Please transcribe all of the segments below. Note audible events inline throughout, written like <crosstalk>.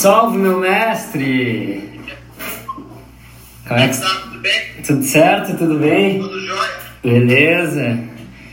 salve, meu mestre! Como é que tá? Tudo bem? Tudo certo? Tudo bem? Tudo jóia? Beleza.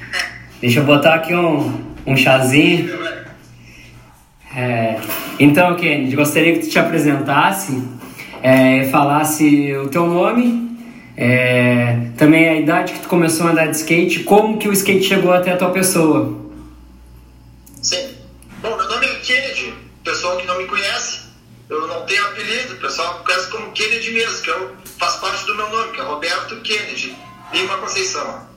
<laughs> Deixa eu botar aqui um, um chazinho. É, então, Kennedy, gostaria que tu te apresentasse, é, falasse o teu nome, é, também a idade que tu começou a andar de skate, como que o skate chegou até a tua pessoa. Sim. Bom, meu nome é Kennedy, pessoal que não me conhece, eu não tenho apelido, o pessoal me conhece como Kennedy mesmo, que eu, faz parte do meu nome, que é Roberto Kennedy, Lima Conceição.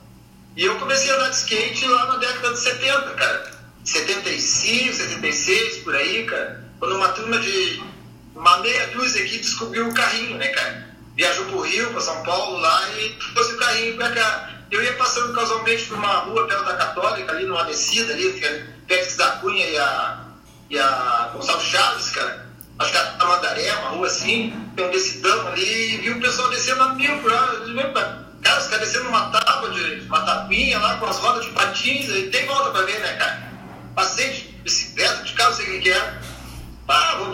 E eu comecei a andar de skate lá na década de 70, cara. 75, 76, por aí, cara. Quando uma turma de uma meia dúzia aqui descobriu o carrinho, né, cara? Viajou pro Rio, pra São Paulo lá e trouxe o carrinho pra cá. Eu ia passando casualmente por uma rua perto da Católica, ali numa descida ali, Pérez da Cunha e a, e a Gonçalves Chaves, cara. Acho que a Mandaré, uma rua assim, tem um decidão ali, e vi o pessoal descendo a mil por hora. Cara, os caras descendo uma tábua de uma tapinha lá com as rodas de patins, tem volta pra ver, né, cara? Passei de bicicleta, de carro, sei o que é. Ah,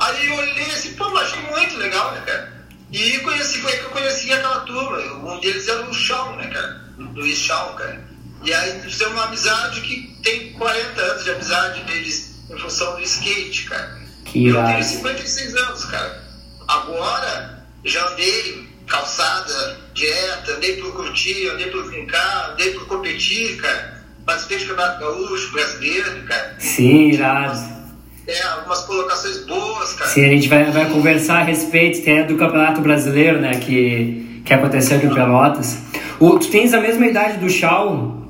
aí eu olhei assim, pô, achei muito legal, né, cara? E conheci, foi aí que eu conheci aquela turma. Um deles era o Shawn, né, cara? Luiz Shawn, cara. E aí fizemos uma amizade que tem 40 anos de amizade deles em função do skate, cara. Que eu tenho 56 anos, cara. Agora já andei calçada, dieta, andei por curtir, andei por brincar, andei por competir, cara. Participei de campeonato gaúcho, brasileiro, cara. Sim, irado. É, algumas colocações boas, cara. Sim, a gente vai, vai conversar a respeito até do Campeonato Brasileiro, né, que, que aconteceu aqui em Pelotas. O, tu tens a mesma idade do Shaw?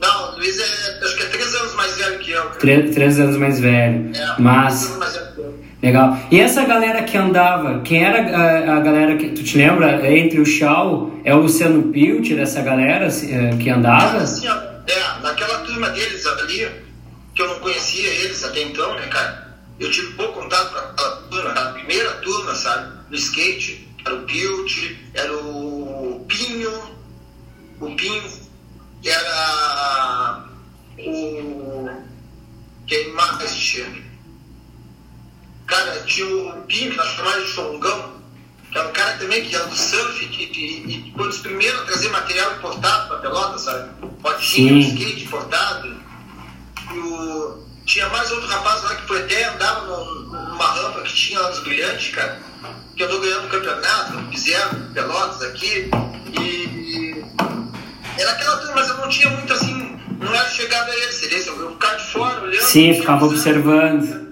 Não, Luiz é três anos mais velho que eu. Três, três anos mais velho. É, Mas... mais velho. Legal. E essa galera que andava, quem era a, a galera que tu te lembra entre o Shaw? É o Luciano Pilcher, essa galera eh, que andava? Assim, ó, é, naquela turma deles ali, que eu não conhecia eles até então, né, cara? Eu tive pouco contato com aquela turma, a primeira turma, sabe? No skate, era o Pilt, era o Pinho, o Pinho, era o. Quem mais tinha? Cara, tinha o Pinho, que nós chamávamos de Songão, que era um cara também que era do surf, que, que, e foi um dos primeiros a trazer material importado para Pelota, sabe? Botinho, skate importado. E o, tinha mais outro rapaz lá que foi até andava num- numa rampa que tinha lá nos Brilhantes, cara, que andou ganhando o campeonato, fizeram Pelotas aqui. E era aquela turma, mas eu não tinha muito assim, não era chegada a eles, seria eu ficava de fora olhando. Sim, ficava observando.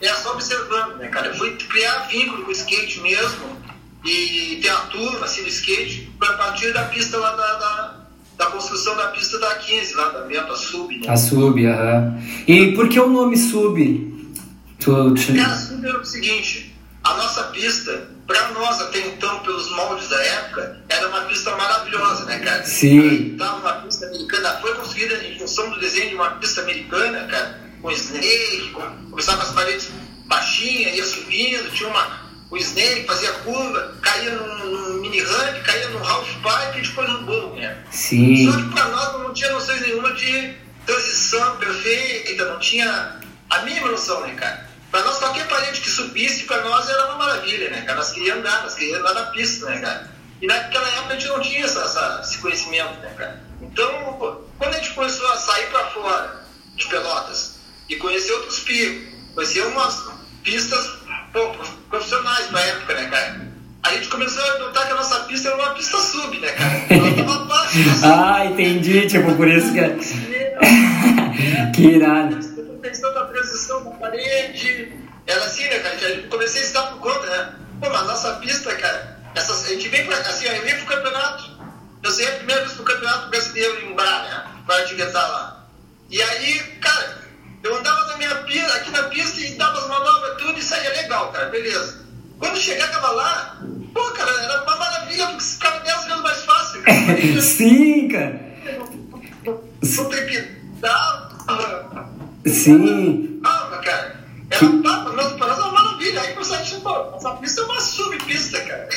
É, só observando, né, cara? Eu fui criar vínculo com o skate mesmo e ter a turma, assim, do skate, a partir da pista lá da, da, da construção da pista da 15, lá da Bento, a Sub, né? A Sub, aham. E por que o nome Sub? Tu, tu- Cara, Sub era o seguinte, a nossa pista, pra nós até então, pelos moldes da época, era uma pista maravilhosa, né, cara? Sim. Tava uma pista americana, foi construída em função do desenho de uma pista americana, cara, com snake, com, começava com as paredes baixinhas, ia subindo, tinha uma, o snake fazia curva, caía num, num mini ramp, caía num half pipe e depois no bowl, né? Sim. Só que para nós não tinha noções nenhuma de transição perfeita, não tinha a mínima noção, né, cara? Para nós, qualquer parede que subisse, para nós era uma maravilha, né, cara? Nós queríamos andar, nós queríamos andar na pista, né, cara? E naquela época a gente não tinha essa, essa- esse conhecimento, né, cara? Então, quando a gente começou a sair para fora de Pelotas e conhecer outros picos, conhecer umas pistas pô, profissionais pra época, né, cara? A gente começou a notar que a nossa pista era uma pista sub, né, cara? Ela tava <laughs> sub. Ah, entendi, tipo, por isso que. <laughs> que irado. Questão da transição da parede. Era assim, né, cara? Eu comecei a estar por conta, né? Pô, mas nossa pista, cara, essas, a gente vem pra, assim, ó, eu vim pro campeonato. Eu sei a primeira vez pro campeonato brasileiro em Brá, né? Para de estar lá. E aí, cara, eu andava na minha pista, aqui na pista e dava as manobras tudo e saía legal, cara, beleza. Quando chegava lá, pô, cara, era uma maravilha, porque ficava 10 vezes mais fácil, cara. <laughs> Sim, cara. Não trepidava. Sim. Calma, cara. Era papo, mas para nós é uma maravilha. Aí a gente, pô, essa pista é uma subpista, cara.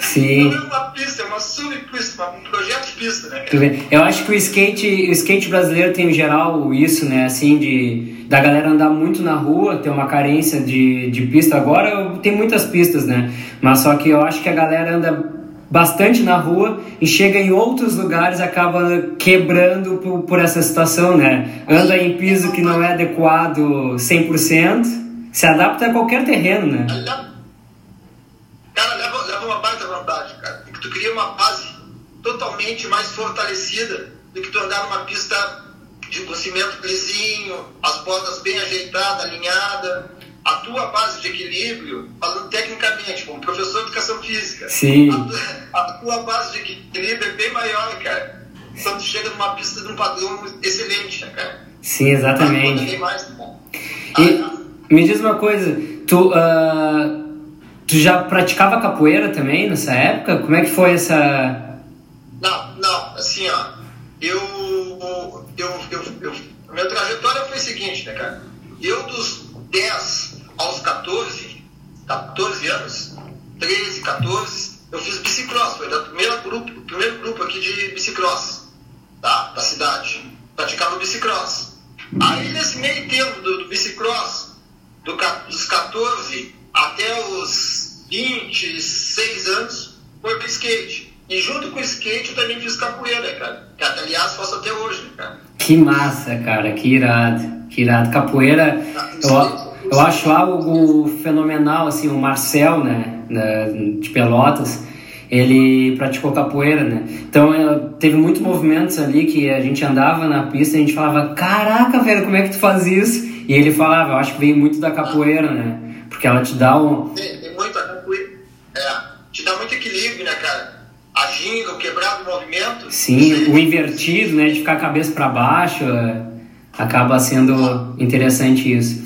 Sim. <laughs> Não é uma pista, é uma subpista, um projeto de pista, né, cara? Eu acho que o skate, o skate brasileiro tem em geral isso, né? Assim, de, da galera andar muito na rua, ter uma carência de, de pista. Agora tem muitas pistas, né? Mas só que eu acho que a galera anda bastante na rua e chega em outros lugares acaba quebrando por, por essa situação, né? Anda em piso que não é adequado 100%, se adapta a qualquer terreno, né? Cara, leva, leva uma baita vantagem, cara. Que tu cria uma base totalmente mais fortalecida do que tu andar numa pista de cimento lisinho, as bordas bem ajeitadas, alinhadas a tua base de equilíbrio, falando tecnicamente, como professor de educação física, Sim. A, tua, a tua base de equilíbrio é bem maior, cara. Quando tu chega numa pista de um padrão excelente, né, cara? Sim, exatamente. Mais, né? e ah, me diz uma coisa, tu, uh, tu já praticava capoeira também nessa época? Como é que foi essa... Não, não, assim, ó, eu, eu, eu, eu, minha trajetória foi a seguinte, né, cara? Eu dos 10 aos 14, 14 anos, 13, 14, eu fiz bicicross, foi o primeiro grupo, o primeiro grupo aqui de bicicross, tá? Da cidade. Praticava bicicross. Aí nesse meio tempo do, do bicicross, do, dos 14 até os 26 anos, foi pro skate. E junto com o skate eu também fiz capoeira, cara. Que aliás faço até hoje, né, cara. Que massa, cara, que irado. Que irado. Capoeira, eu, eu acho algo fenomenal, assim, o Marcel, né, de Pelotas, ele praticou capoeira, né? Então teve muitos movimentos ali que a gente andava na pista e a gente falava, caraca, velho, como é que tu faz isso? E ele falava, eu acho que vem muito da capoeira, né? Porque ela te dá um. Tem, muito a capoeira. É, te dá muito equilíbrio, né, cara? Agindo, quebrado o movimento. Sim, o invertido, né? De ficar a cabeça para baixo. É acaba sendo interessante isso.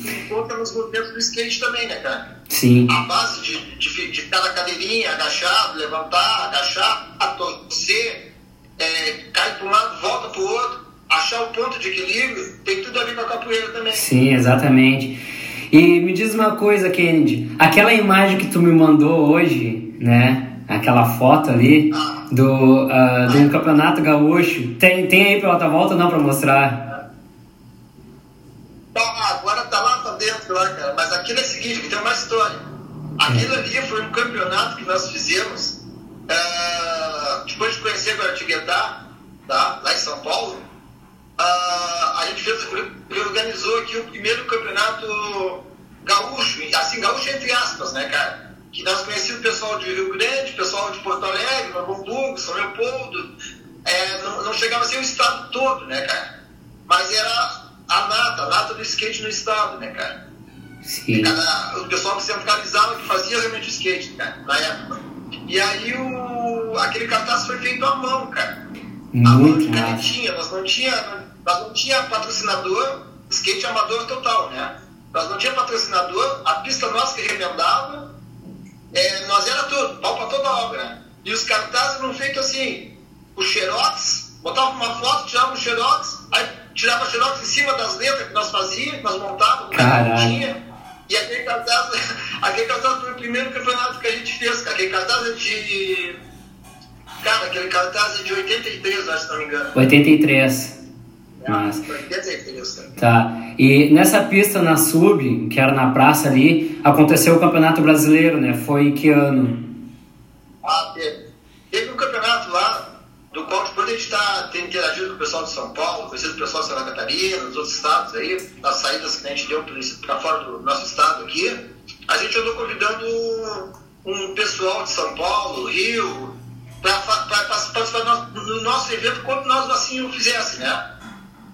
Nos movimentos do skate também, né, cara? Sim. A base de, de, de na cadeirinha, agachado, levantar, agachar, torcer, é, cai para um lado, volta para o outro, achar o ponto de equilíbrio, tem tudo a ver com a capoeira também. Sim, exatamente. E me diz uma coisa, Kennedy, aquela imagem que tu me mandou hoje, né? Aquela foto ali ah. do, uh, do campeonato gaúcho. Tem, tem aí pela tua volta não para mostrar? agora aquilo é o seguinte, que tem uma história. Aquilo ali foi um campeonato que nós fizemos uh, depois de conhecer Guaratinguetá, tá? lá em São Paulo. Uh, a gente fez, organizou aqui o primeiro campeonato gaúcho, assim, gaúcho entre aspas, né, cara? Que nós conhecíamos o pessoal de Rio Grande, o pessoal de Porto Alegre, Novo Hamburgo, São Leopoldo. É, não, não chegava a ser o estado todo, né, cara? Mas era a nata, a nata do skate no estado, né, cara? Sim. O pessoal que centralizava, que fazia realmente o skate, cara, na época. E aí o, aquele cartaz foi feito à mão, cara. Muito a mão de canetinha, nós não tinha, nós não tinha patrocinador, skate amador total, né? Nós não tinha patrocinador, a pista nossa que remendava, é, nós era tudo, pau pra toda obra, né? E os cartazes eram feitos assim, o xerox, botava uma foto, tirava o xerox, aí tirava xerox em cima das letras que nós fazíamos, que nós montávamos, tinha. E aquele cartaz, <laughs> aquele cartaz foi o primeiro campeonato que a gente fez, Aquele cartaz é de. Cara, aquele cartaz é de 83, acho, se não me engano. 83. É, Mas... 83, cara. Tá. E nessa pista na Sub, que era na praça ali, aconteceu o Campeonato Brasileiro, né? Foi que ano? Ah, teve. Teve um campeonato lá, do qual depois a gente está interagindo com o pessoal de São Paulo, conhecido o pessoal de Santa Catarina, dos outros estados aí, nas saídas que a gente deu para fora do nosso estado aqui, a gente andou convidando um pessoal de São Paulo, Rio, para participar do nosso evento quando nós assim o fizesse, né?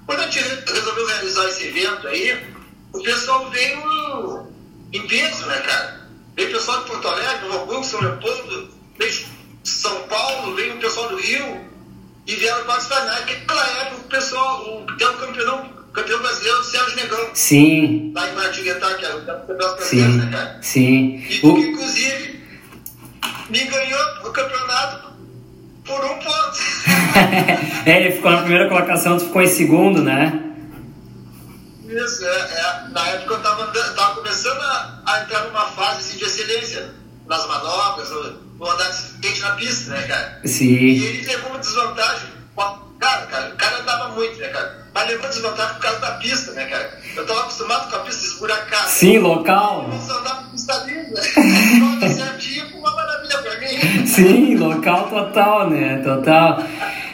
Quando a gente resolveu realizar esse evento aí, o pessoal veio em peso, né, cara? Veio o pessoal de Porto Alegre, Novo Hamburgo, São Leopoldo, veio de São Paulo, veio o pessoal do Rio, e vieram participar. Naquela época, o pessoal, o, campeão, campeão brasileiro, Sérgio Negão. Sim. Lá em Martiguetá, que é o campeonato brasileiro, né, cara? Sim. E, o... inclusive, me ganhou o campeonato por um ponto. <laughs> é, ele ficou na primeira colocação, tu ficou em segundo, né? Isso, é, é. Na época eu estava tava começando a, a, entrar numa fase assim, de excelência nas manobras, vou andar de skate na pista, né, cara? Sim. E ele levou uma desvantagem. Cara, cara, o cara andava muito, né, cara? mas levou desvantagem por causa da pista, né, cara? Eu tava acostumado com a pista esburacada. Sim, local. Eu só andava com pista linda. <laughs> certinho, uma maravilha pra mim. Sim, local total, né? Total.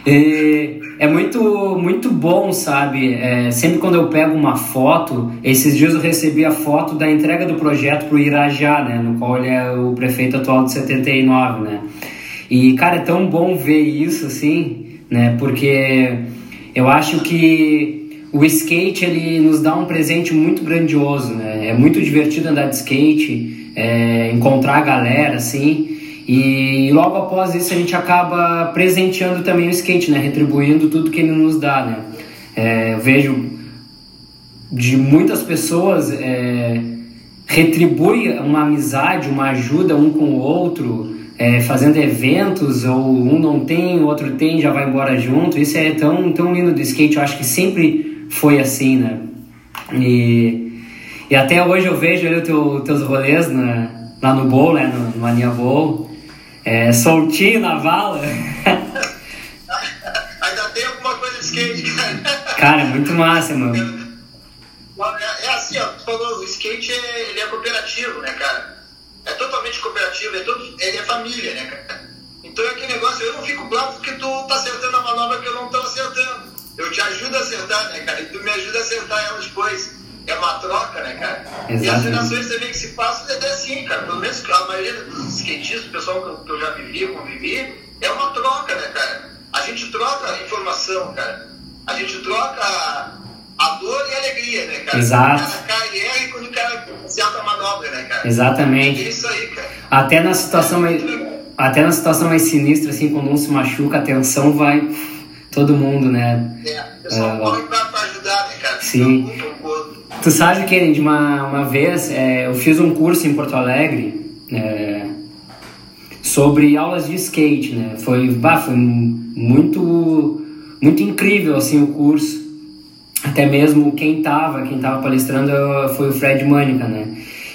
E é muito, muito bom, sabe? É, sempre quando eu pego uma foto, esses dias eu recebi a foto da entrega do projeto pro Irajá, né? No qual ele é o prefeito atual de 79, né? E, cara, é tão bom ver isso, assim, né? Porque eu acho que o skate, ele nos dá um presente muito grandioso, né? É muito divertido andar de skate, é, encontrar a galera, assim... E logo após isso a gente acaba presenteando também o skate, né? Retribuindo tudo que ele nos dá, né? É, vejo de muitas pessoas é, retribui uma amizade, uma ajuda um com o outro, é, fazendo eventos, ou um não tem, o outro tem, já vai embora junto. Isso é tão, tão lindo do skate, eu acho que sempre foi assim, né? E, e até hoje eu vejo ali teu, teus rolês na, lá no Bowl, né? No, no Mania Bowl é, soltinho na vala. Ainda tem alguma coisa de skate, cara. Cara, é muito massa, mano. É, é assim, ó, tu falou, o skate é, ele é cooperativo, né, cara? É totalmente cooperativo, é todo, ele é família, né, cara? Então é aquele negócio, eu não fico bravo porque tu tá acertando a manobra que eu não tô acertando. Eu te ajudo a acertar, né, cara? E tu me ajuda a acertar ela depois é uma troca, né, cara? Exatamente. E as gerações também que se passam é assim, cara. Pelo menos a maioria dos skatistas, o pessoal que eu já vivi, convivi, é uma troca, né, cara? A gente troca informação, cara. A gente troca a dor e a alegria, né, cara? Exato. O cara cai e erra e quando o cara acerta a manobra, né, cara? Exatamente. É isso aí, cara. Até na situação mais, até na situação mais sinistra, assim, quando um se machuca, a tensão vai todo mundo, né? É, o pessoal uh, corre pra, pra ajudar, né, cara? Sim. Tu sabe, que uma, uma vez é, eu fiz um curso em Porto Alegre é, sobre aulas de skate, né? Foi, bah, foi muito, muito incrível, assim, o curso. Até mesmo quem tava, quem tava palestrando foi o Fred Mânica, né?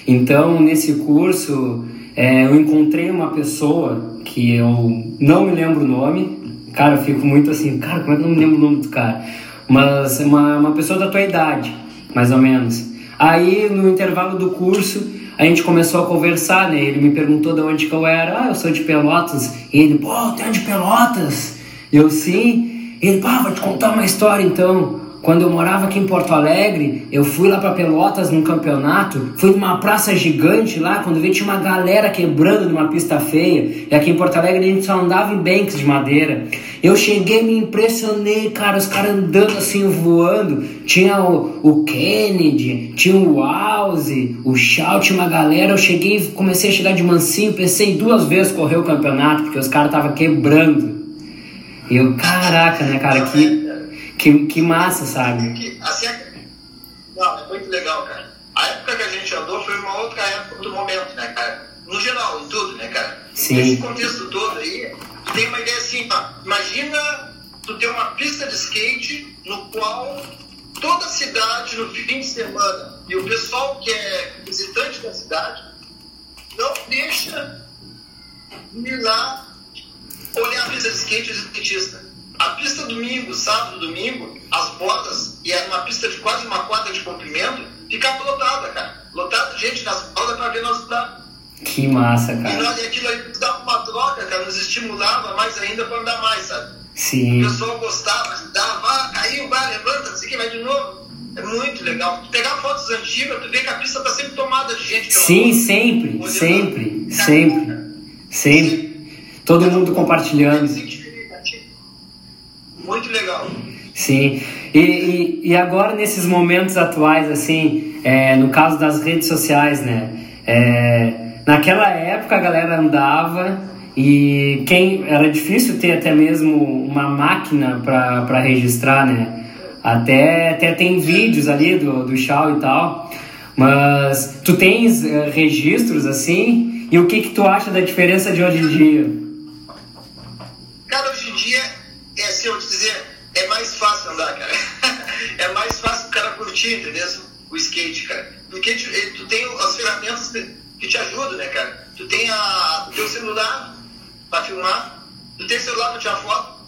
Então, nesse curso, é, eu encontrei uma pessoa que eu não me lembro o nome. Cara, eu fico muito assim, cara, como é que eu não me lembro o nome do cara? Mas uma, uma pessoa da tua idade mais ou menos. Aí no intervalo do curso a gente começou a conversar, né? Ele me perguntou de onde que eu era. Ah, eu sou de Pelotas. E ele, pô, tu é de Pelotas? Eu sim. Ele, pá, vou te contar uma história então. Quando eu morava aqui em Porto Alegre, eu fui lá para Pelotas num campeonato, fui numa praça gigante lá, quando vi tinha uma galera quebrando numa pista feia. E aqui em Porto Alegre a gente só andava em banks de madeira. Eu cheguei, me impressionei, cara, os caras andando assim, voando. Tinha o, o Kennedy, tinha o Wause, o Shaw, tinha uma galera. Eu cheguei, comecei a chegar de mansinho, pensei duas vezes correr o campeonato, porque os caras estavam quebrando. E eu, caraca, né, cara, que que, que massa, sabe? Assim, não, é muito legal, cara. A época que a gente andou foi uma outra época, outro momento, né, cara? No geral, em tudo, né, cara? Sim. Nesse contexto todo aí, tu tem uma ideia assim, tá? imagina tu ter uma pista de skate no qual toda a cidade, no fim de semana, e o pessoal que é visitante da cidade, não deixa ir lá olhar a pista de skate e o skatista. A pista domingo, sábado, domingo, as bordas, e é uma pista de quase uma quadra de comprimento, ficava lotada, cara. Lotada de gente nas bordas para ver nós andar. Que massa, cara. E, nós, e aquilo aí dava uma troca, cara, nos estimulava mais ainda para andar mais, sabe? Sim. O pessoal gostava, dava, caiu, vai, levanta, não sei que, vai de novo. É muito legal. Tu pegar fotos antigas, tu vê que a pista está sempre tomada de gente. Sim, sempre, sempre, sempre, sempre. Todo mundo compartilhando. Muito legal. Sim. E, e, e, agora nesses momentos atuais, assim, é, no caso das redes sociais, né? É, naquela época a galera andava e quem era difícil ter até mesmo uma máquina para registrar, né? Até, até tem vídeos ali do, do Shaw e tal. Mas tu tens uh, registros assim? E o que que tu acha da diferença de hoje em dia? Cara, hoje em dia é assim, eu te dizer, é mais fácil andar, cara. <laughs> é mais fácil o cara curtir, entendeu? O skate, cara. Porque tu, tu tem as ferramentas que te ajudam, né, cara? Tu tem a, o teu celular pra filmar, tu tem celular pra tirar foto,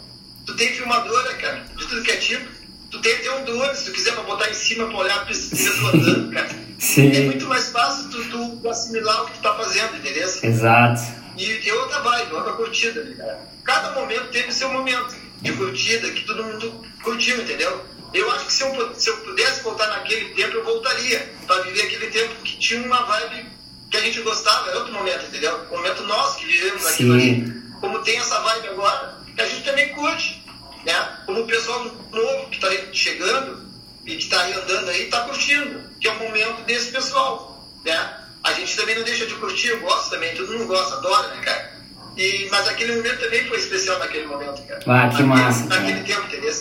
tu tem filmadora, cara, de tudo que é tipo. tu tem até um drone, se tu quiser pra botar em cima pra olhar a <laughs> tu andando, cara. Sim. É muito mais fácil tu, tu assimilar o que tu tá fazendo, entendeu? Exato. E, e outra vibe, outra curtida, né, cara. Cada momento teve seu momento de curtida que todo mundo curtiu, entendeu? Eu acho que se eu, se eu pudesse voltar naquele tempo, eu voltaria para viver aquele tempo que tinha uma vibe que a gente gostava, é outro momento, entendeu? O momento nosso que vivemos aquilo ali. Como tem essa vibe agora, que a gente também curte, né? Como o pessoal novo que está chegando e que está aí andando aí, está curtindo, que é o momento desse pessoal, né? A gente também não deixa de curtir, eu gosto também, todo mundo gosta, adora, né, cara? E, mas aquele momento também foi especial naquele momento, cara. Ah, que naquele, massa. Naquele tempo, entendeu?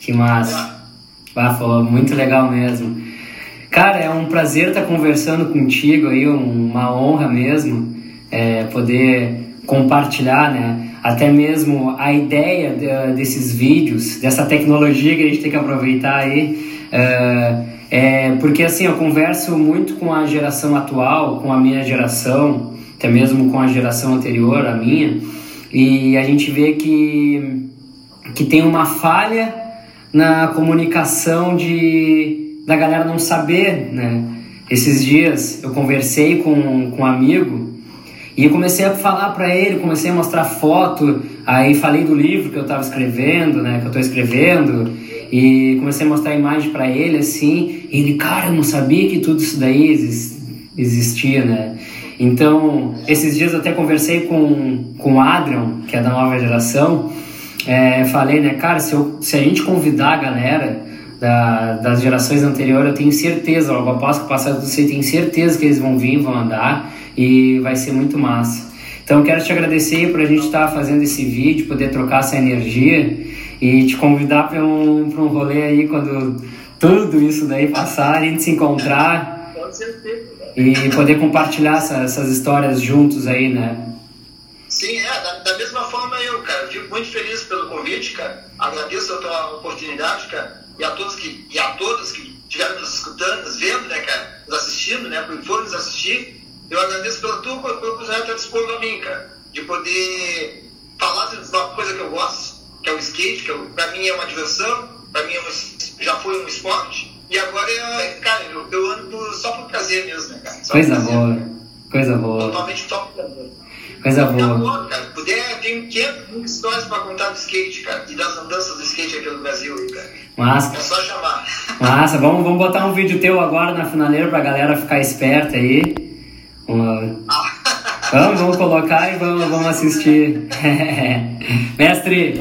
Que massa. É. Ah, falou, muito legal mesmo. Cara, é um prazer estar conversando contigo aí, uma honra mesmo é, poder compartilhar, né? Até mesmo a ideia de, desses vídeos, dessa tecnologia que a gente tem que aproveitar aí. É, é, porque assim, eu converso muito com a geração atual, com a minha geração, até mesmo com a geração anterior, a minha, e a gente vê que, que tem uma falha na comunicação de da galera não saber, né? Esses dias eu conversei com, com um amigo e comecei a falar para ele, comecei a mostrar foto, aí falei do livro que eu estava escrevendo, né, que eu estou escrevendo, e comecei a mostrar a imagem para ele assim, e ele, cara, eu não sabia que tudo isso daí existia, né? Então, esses dias eu até conversei com, com o Adrian, que é da nova geração, é, falei, né, cara, se, eu, se a gente convidar a galera da, das gerações anteriores, eu tenho certeza, logo após que passar eu tenho certeza que eles vão vir, vão andar e vai ser muito massa. Então, quero te agradecer por a gente estar tá fazendo esse vídeo, poder trocar essa energia e te convidar para um, um rolê aí quando tudo isso daí passar, a gente se encontrar e poder compartilhar essa, essas histórias juntos aí, né? Sim, é, da, da, mesma forma eu, cara, fico muito feliz pelo convite, cara. Agradeço a tua oportunidade, cara, e a todos que e a todos que estiveram nos escutando, nos vendo, né, cara, nos assistindo, né, porque foram nos assistir. Eu agradeço pela tua oportunidade que está dispondo a mim, cara, de poder falar de uma coisa que eu gosto, que é o skate, que eu, pra mim é uma diversão, pra mim é um, já foi um esporte, e agora, é, cara, eu, eu ando por, só por prazer mesmo, né, cara? Só coisa boa, coisa boa. Totalmente top prazer. Coisa boa. boa cara. Puder, tem 500 histórias pra contar do skate, cara. E das andanças do skate aqui no Brasil, cara. Massa. É só chamar. Massa. Vamos, vamos botar um vídeo teu agora na finaleira pra galera ficar esperta aí. Vamos, vamos, vamos colocar e vamos, vamos assistir. <laughs> Mestre,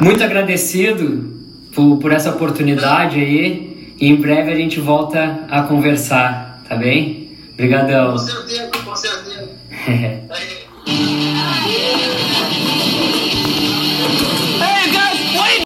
muito agradecido por, por essa oportunidade aí. E em breve a gente volta a conversar, tá bem? Obrigadão. Com certeza, com certeza. <laughs>